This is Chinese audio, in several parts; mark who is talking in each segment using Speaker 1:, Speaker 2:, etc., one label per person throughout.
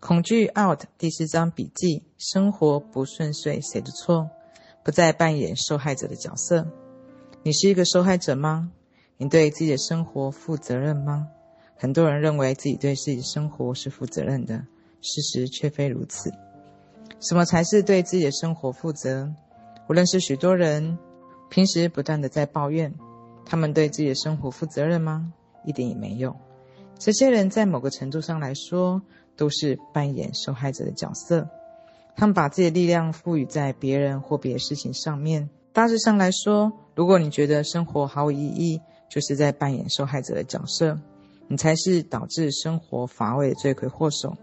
Speaker 1: 恐惧 out 第四章笔记：生活不顺遂，谁的错？不再扮演受害者的角色。你是一个受害者吗？你对自己的生活负责任吗？很多人认为自己对自己的生活是负责任的，事实却非如此。什么才是对自己的生活负责？我认识许多人，平时不断地在抱怨，他们对自己的生活负责任吗？一点也没有。这些人在某个程度上来说，都是扮演受害者的角色，他们把自己的力量赋予在别人或别的事情上面。大致上来说，如果你觉得生活毫无意义，就是在扮演受害者的角色，你才是导致生活乏味的罪魁祸首。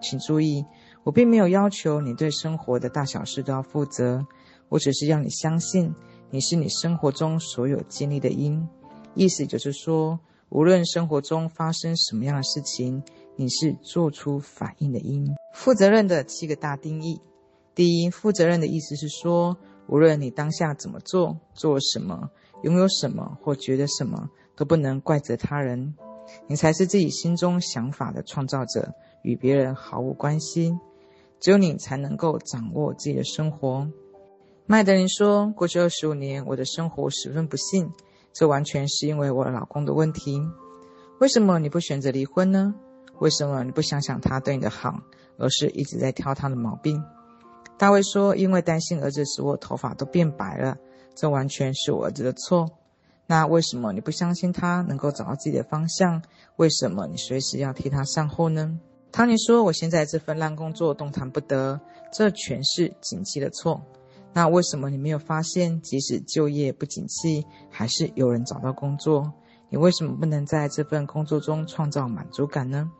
Speaker 1: 请注意，我并没有要求你对生活的大小事都要负责，我只是要你相信，你是你生活中所有经历的因。意思就是说，无论生活中发生什么样的事情，你是做出反应的因。负责任的七个大定义：第一，负责任的意思是说，无论你当下怎么做、做什么、拥有什么或觉得什么，都不能怪责他人。你才是自己心中想法的创造者，与别人毫无关系。只有你才能够掌握自己的生活。麦德林说：“过去二十五年，我的生活十分不幸。”这完全是因为我老公的问题。为什么你不选择离婚呢？为什么你不想想他对你的好，而是一直在挑他的毛病？大卫说：“因为担心儿子使我头发都变白了，这完全是我儿子的错。”那为什么你不相信他能够找到自己的方向？为什么你随时要替他善后呢？汤尼说：“我现在这份烂工作动弹不得，这全是景气的错。”那为什么你没有发现，即使就业不景气，还是有人找到工作？你为什么不能在这份工作中创造满足感呢？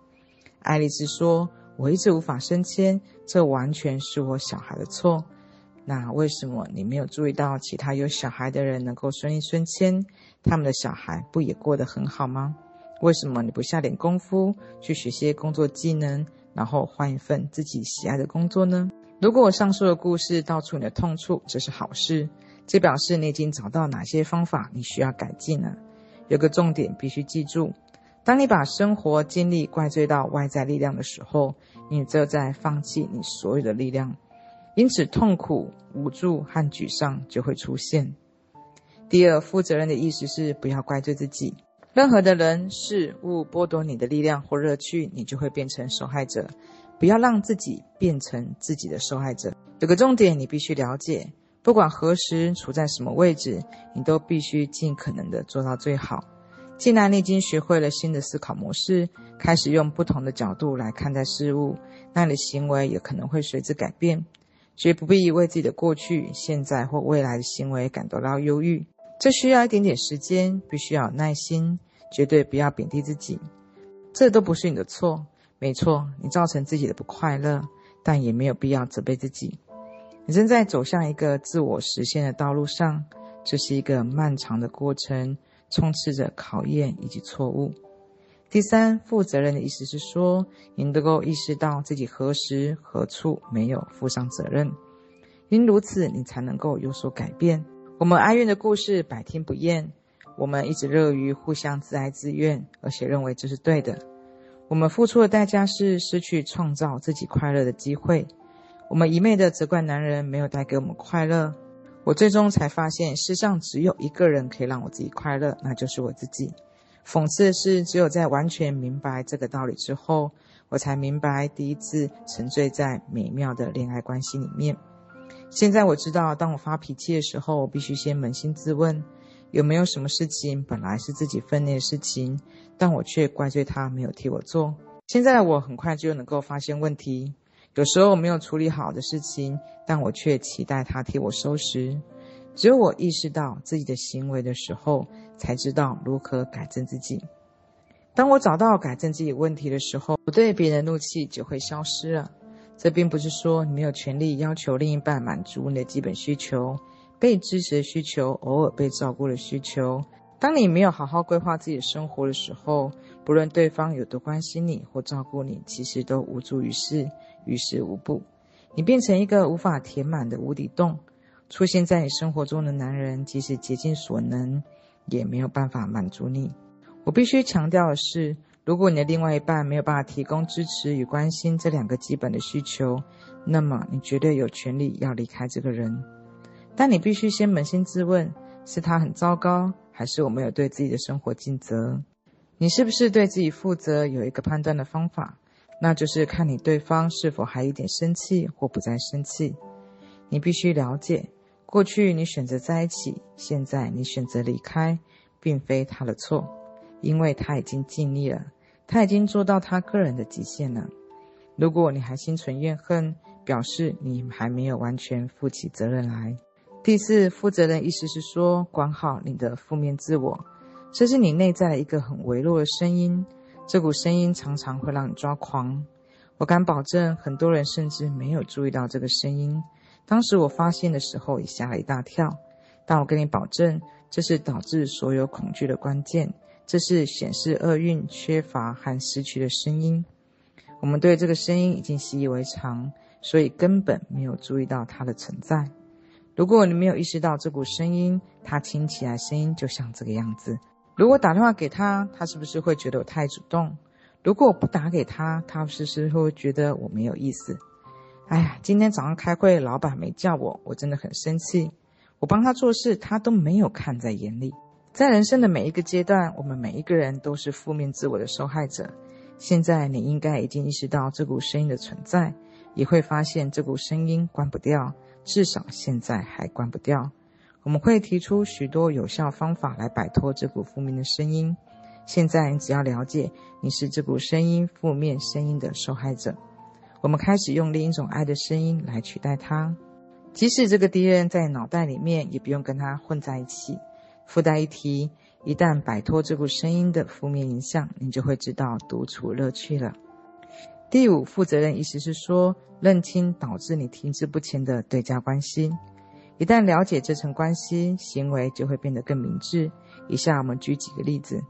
Speaker 1: 爱丽丝说：“我一直无法升迁，这完全是我小孩的错。”那为什么你没有注意到其他有小孩的人能够顺利升迁，他们的小孩不也过得很好吗？为什么你不下点功夫去学些工作技能，然后换一份自己喜爱的工作呢？如果我上述的故事道出你的痛处，这是好事，这表示你已经找到哪些方法你需要改进了。有个重点必须记住：当你把生活经历怪罪到外在力量的时候，你就在放弃你所有的力量，因此痛苦、无助和沮丧就会出现。第二，负责任的意思是不要怪罪自己。任何的人事物剥夺你的力量或乐趣，你就会变成受害者。不要让自己变成自己的受害者。有个重点，你必须了解：不管何时处在什么位置，你都必须尽可能的做到最好。既然你已经学会了新的思考模式，开始用不同的角度来看待事物，那你的行为也可能会随之改变。绝不必为自己的过去、现在或未来的行为感到忧郁。这需要一点点时间，必须要有耐心，绝对不要贬低自己。这都不是你的错。没错，你造成自己的不快乐，但也没有必要责备自己。你正在走向一个自我实现的道路上，这是一个漫长的过程，充斥着考验以及错误。第三，负责任的意思是说，你能够意识到自己何时何处没有负上责任，因如此，你才能够有所改变。我们哀怨的故事百听不厌，我们一直乐于互相自哀自怨，而且认为这是对的。我们付出的代价是失去创造自己快乐的机会。我们一昧的责怪男人没有带给我们快乐。我最终才发现，世上只有一个人可以让我自己快乐，那就是我自己。讽刺的是，只有在完全明白这个道理之后，我才明白第一次沉醉在美妙的恋爱关系里面。现在我知道，当我发脾气的时候，我必须先扪心自问。有没有什么事情本来是自己分内的事情，但我却怪罪他没有替我做？现在的我很快就能够发现问题。有时候我没有处理好的事情，但我却期待他替我收拾。只有我意识到自己的行为的时候，才知道如何改正自己。当我找到改正自己问题的时候，我对别人的怒气就会消失了。这并不是说你没有权利要求另一半满足你的基本需求。被支持的需求，偶尔被照顾的需求。当你没有好好规划自己的生活的时候，不论对方有多关心你或照顾你，其实都无济于事，于事无补。你变成一个无法填满的无底洞。出现在你生活中的男人，即使竭尽所能，也没有办法满足你。我必须强调的是，如果你的另外一半没有办法提供支持与关心这两个基本的需求，那么你绝对有权利要离开这个人。但你必须先扪心自问：是他很糟糕，还是我没有对自己的生活尽责？你是不是对自己负责？有一个判断的方法，那就是看你对方是否还有一点生气或不再生气。你必须了解，过去你选择在一起，现在你选择离开，并非他的错，因为他已经尽力了。他已经做到他个人的极限了。如果你还心存怨恨，表示你还没有完全负起责任来。第四，负责任意思是说，管好你的负面自我，这是你内在的一个很微弱的声音。这股声音常常会让你抓狂。我敢保证，很多人甚至没有注意到这个声音。当时我发现的时候，也吓了一大跳。但我跟你保证，这是导致所有恐惧的关键。这是显示厄运、缺乏和失去的声音。我们对这个声音已经习以为常，所以根本没有注意到它的存在。如果你没有意识到这股声音，它听起来声音就像这个样子。如果打电话给他，他是不是会觉得我太主动？如果我不打给他，他是不是会觉得我没有意思？哎呀，今天早上开会，老板没叫我，我真的很生气。我帮他做事，他都没有看在眼里。在人生的每一个阶段，我们每一个人都是负面自我的受害者。现在你应该已经意识到这股声音的存在，也会发现这股声音关不掉，至少现在还关不掉。我们会提出许多有效方法来摆脱这股负面的声音。现在你只要了解你是这股声音负面声音的受害者，我们开始用另一种爱的声音来取代它。即使这个敌人在脑袋里面，也不用跟它混在一起。附带一提，一旦摆脱这股声音的负面影响，你就会知道独处乐趣了。第五，负责任意思是说，认清导致你停滞不前的对价关系。一旦了解这层关系，行为就会变得更明智。以下我们举几个例子：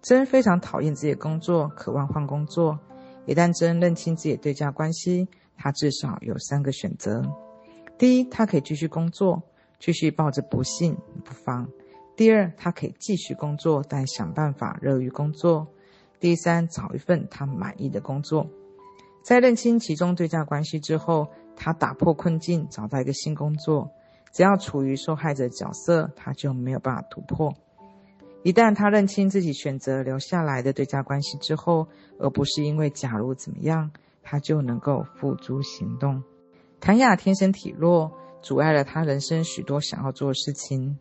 Speaker 1: 真非常讨厌自己的工作，渴望换工作。一旦真认清自己的对价关系，他至少有三个选择：第一，他可以继续工作，继续抱着不幸不放。第二，他可以继续工作，但想办法乐于工作。第三，找一份他满意的工作。在认清其中对价关系之后，他打破困境，找到一个新工作。只要处于受害者角色，他就没有办法突破。一旦他认清自己选择留下来的对价关系之后，而不是因为假如怎么样，他就能够付诸行动。谭雅天生体弱，阻碍了他人生许多想要做的事情。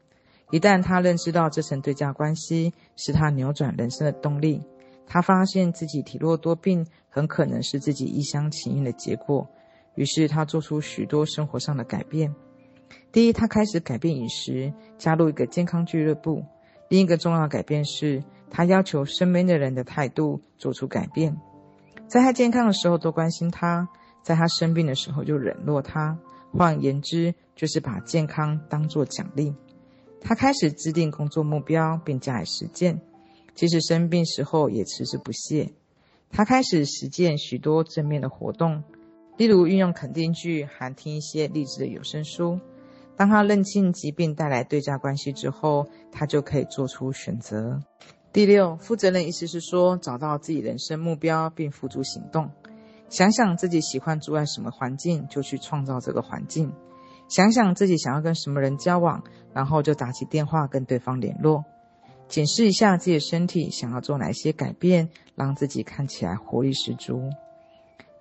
Speaker 1: 一旦他认知到这层对价关系是他扭转人生的动力，他发现自己体弱多病很可能是自己一厢情愿的结果。于是他做出许多生活上的改变。第一，他开始改变饮食，加入一个健康俱乐部。另一个重要改变是他要求身边的人的态度做出改变，在他健康的时候多关心他，在他生病的时候就冷落他。换言之，就是把健康当作奖励。他开始制定工作目标，并加以实践，即使生病时候也迟迟不懈。他开始实践许多正面的活动，例如运用肯定句，还听一些励志的有声书。当他认清疾病带来对价关系之后，他就可以做出选择。第六，负责任意思是说，找到自己人生目标并付诸行动。想想自己喜欢住在什么环境，就去创造这个环境。想想自己想要跟什么人交往，然后就打起电话跟对方联络。检视一下自己的身体，想要做哪些改变，让自己看起来活力十足。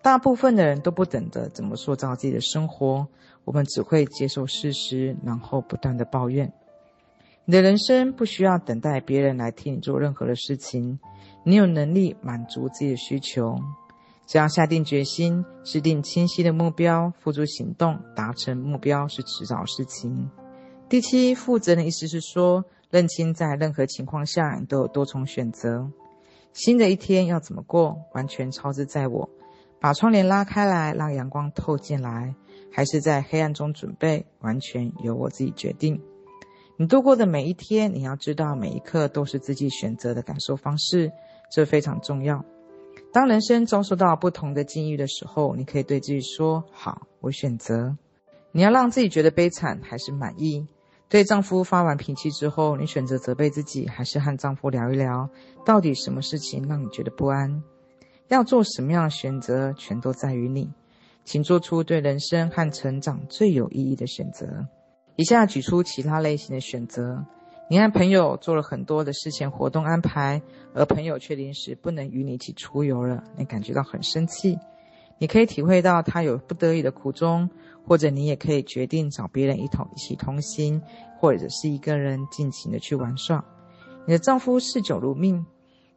Speaker 1: 大部分的人都不懂得怎么塑造自己的生活，我们只会接受事实，然后不断的抱怨。你的人生不需要等待别人来替你做任何的事情，你有能力满足自己的需求。只要下定决心，制定清晰的目标，付诸行动，达成目标是迟早事情。第七，负责的意思是说，认清在任何情况下你都有多重选择。新的一天要怎么过，完全操之在我。把窗帘拉开来，让阳光透进来，还是在黑暗中准备，完全由我自己决定。你度过的每一天，你要知道每一刻都是自己选择的感受方式，这非常重要。当人生遭受到不同的境遇的时候，你可以对自己说：“好，我选择。”你要让自己觉得悲惨还是满意？对丈夫发完脾气之后，你选择责备自己，还是和丈夫聊一聊，到底什么事情让你觉得不安？要做什么样的选择，全都在于你。请做出对人生和成长最有意义的选择。以下举出其他类型的选择：你和朋友做了很多的事前活动安排，而朋友却临时不能与你一起出游了，你感觉到很生气。你可以体会到他有不得已的苦衷，或者你也可以决定找别人一同一起同行，或者是一个人尽情的去玩耍。你的丈夫嗜酒如命，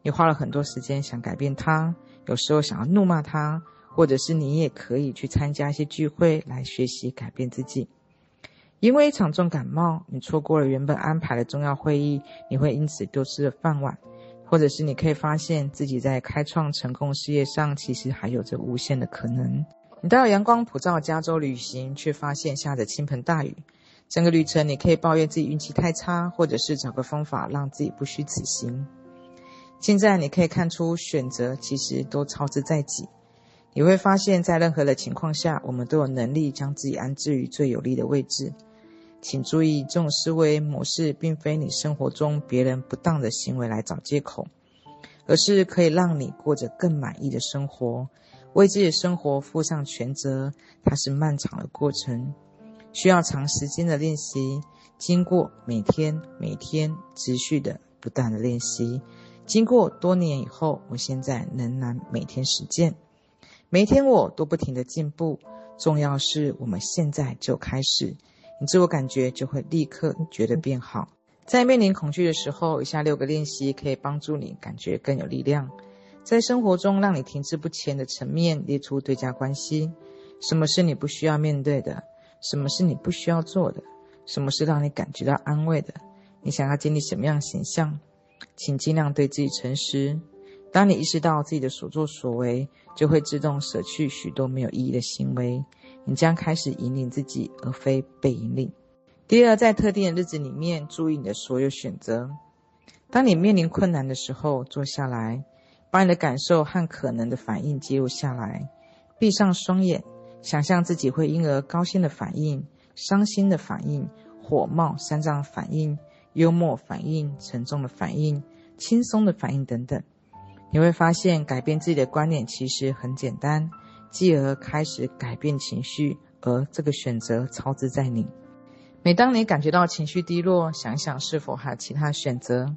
Speaker 1: 你花了很多时间想改变他，有时候想要怒骂他，或者是你也可以去参加一些聚会来学习改变自己。因为一场重感冒，你错过了原本安排的重要会议，你会因此丢失了饭碗。或者是你可以发现自己在开创成功事业上，其实还有着无限的可能。你到阳光普照加州旅行，却发现下着倾盆大雨。整个旅程你可以抱怨自己运气太差，或者是找个方法让自己不虚此行。现在你可以看出，选择其实都操之在己。你会发现在任何的情况下，我们都有能力将自己安置于最有利的位置。请注意，这种思维模式并非你生活中别人不当的行为来找借口，而是可以让你过着更满意的生活，为自己的生活负上全责。它是漫长的过程，需要长时间的练习。经过每天、每天持续的不断的练习，经过多年以后，我现在仍然每天实践，每天我都不停的进步。重要是我们现在就开始。你自我感觉就会立刻觉得变好。在面临恐惧的时候，以下六个练习可以帮助你感觉更有力量。在生活中让你停滞不前的层面列出对价关系：什么是你不需要面对的？什么是你不需要做的？什么是让你感觉到安慰的？你想要建立什么样的形象？请尽量对自己诚实。当你意识到自己的所作所为，就会自动舍去许多没有意义的行为。你将开始引领自己，而非被引领。第二，在特定的日子里面，注意你的所有选择。当你面临困难的时候，坐下来，把你的感受和可能的反应记录下来。闭上双眼，想象自己会因而高兴的反应、伤心的反应、火冒三丈反应、幽默反应、沉重的反应、轻松的反应等等。你会发现，改变自己的观念其实很简单。继而开始改变情绪，而这个选择操之在你。每当你感觉到情绪低落，想想是否还有其他选择，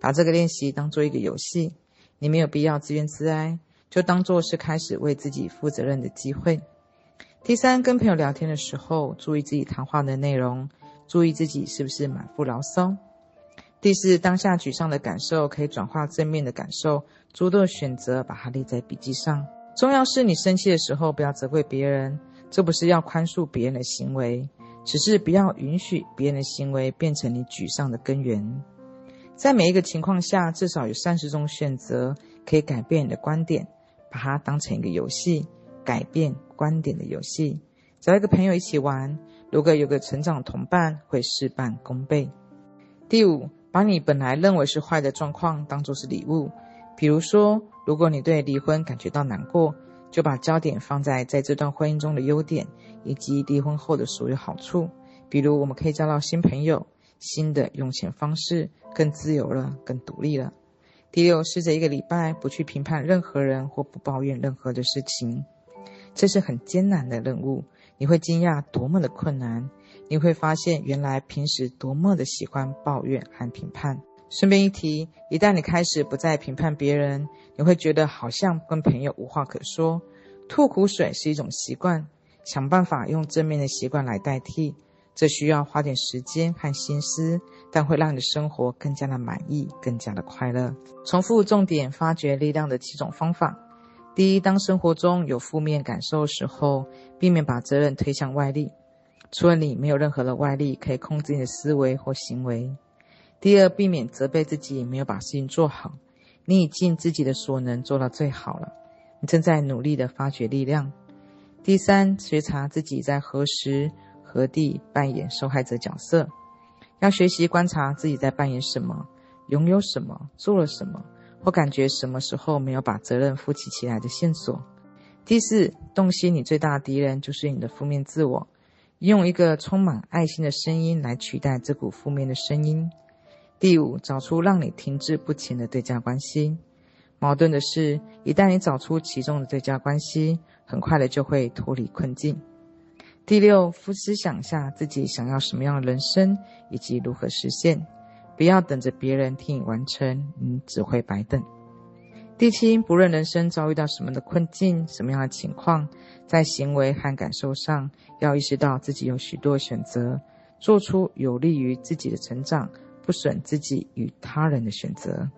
Speaker 1: 把这个练习当做一个游戏。你没有必要自怨自哀，就当做是开始为自己负责任的机会。第三，跟朋友聊天的时候，注意自己谈话的内容，注意自己是不是满腹牢骚。第四，当下沮丧的感受可以转化正面的感受，诸多选择把它列在笔记上。重要是你生气的时候，不要责怪别人，这不是要宽恕别人的行为，只是不要允许别人的行为变成你沮丧的根源。在每一个情况下，至少有三十种选择可以改变你的观点，把它当成一个游戏，改变观点的游戏。找一个朋友一起玩，如果有个成长同伴，会事半功倍。第五，把你本来认为是坏的状况当作是礼物，比如说。如果你对离婚感觉到难过，就把焦点放在在这段婚姻中的优点，以及离婚后的所有好处。比如，我们可以交到新朋友，新的用钱方式，更自由了，更独立了。第六，试着一个礼拜不去评判任何人或不抱怨任何的事情，这是很艰难的任务。你会惊讶多么的困难，你会发现原来平时多么的喜欢抱怨和评判。顺便一提，一旦你开始不再评判别人，你会觉得好像跟朋友无话可说。吐苦水是一种习惯，想办法用正面的习惯来代替。这需要花点时间和心思，但会让你的生活更加的满意，更加的快乐。重复重点，发掘力量的七种方法。第一，当生活中有负面感受的时候，避免把责任推向外力。除了你，没有任何的外力可以控制你的思维或行为。第二，避免责备自己没有把事情做好，你已尽自己的所能做到最好了，你正在努力的发掘力量。第三，觉察自己在何时何地扮演受害者角色，要学习观察自己在扮演什么，拥有什么，做了什么，或感觉什么时候没有把责任负起起来的线索。第四，洞悉你最大的敌人就是你的负面自我。用一个充满爱心的声音来取代这股负面的声音。第五，找出让你停滞不前的对价关系。矛盾的是，一旦你找出其中的对价关系，很快的就会脱离困境。第六，夫思想下自己想要什么样的人生，以及如何实现。不要等着别人替你完成，你只会白等。第七，不论人生遭遇到什么的困境、什么样的情况，在行为和感受上，要意识到自己有许多选择，做出有利于自己的成长、不损自己与他人的选择。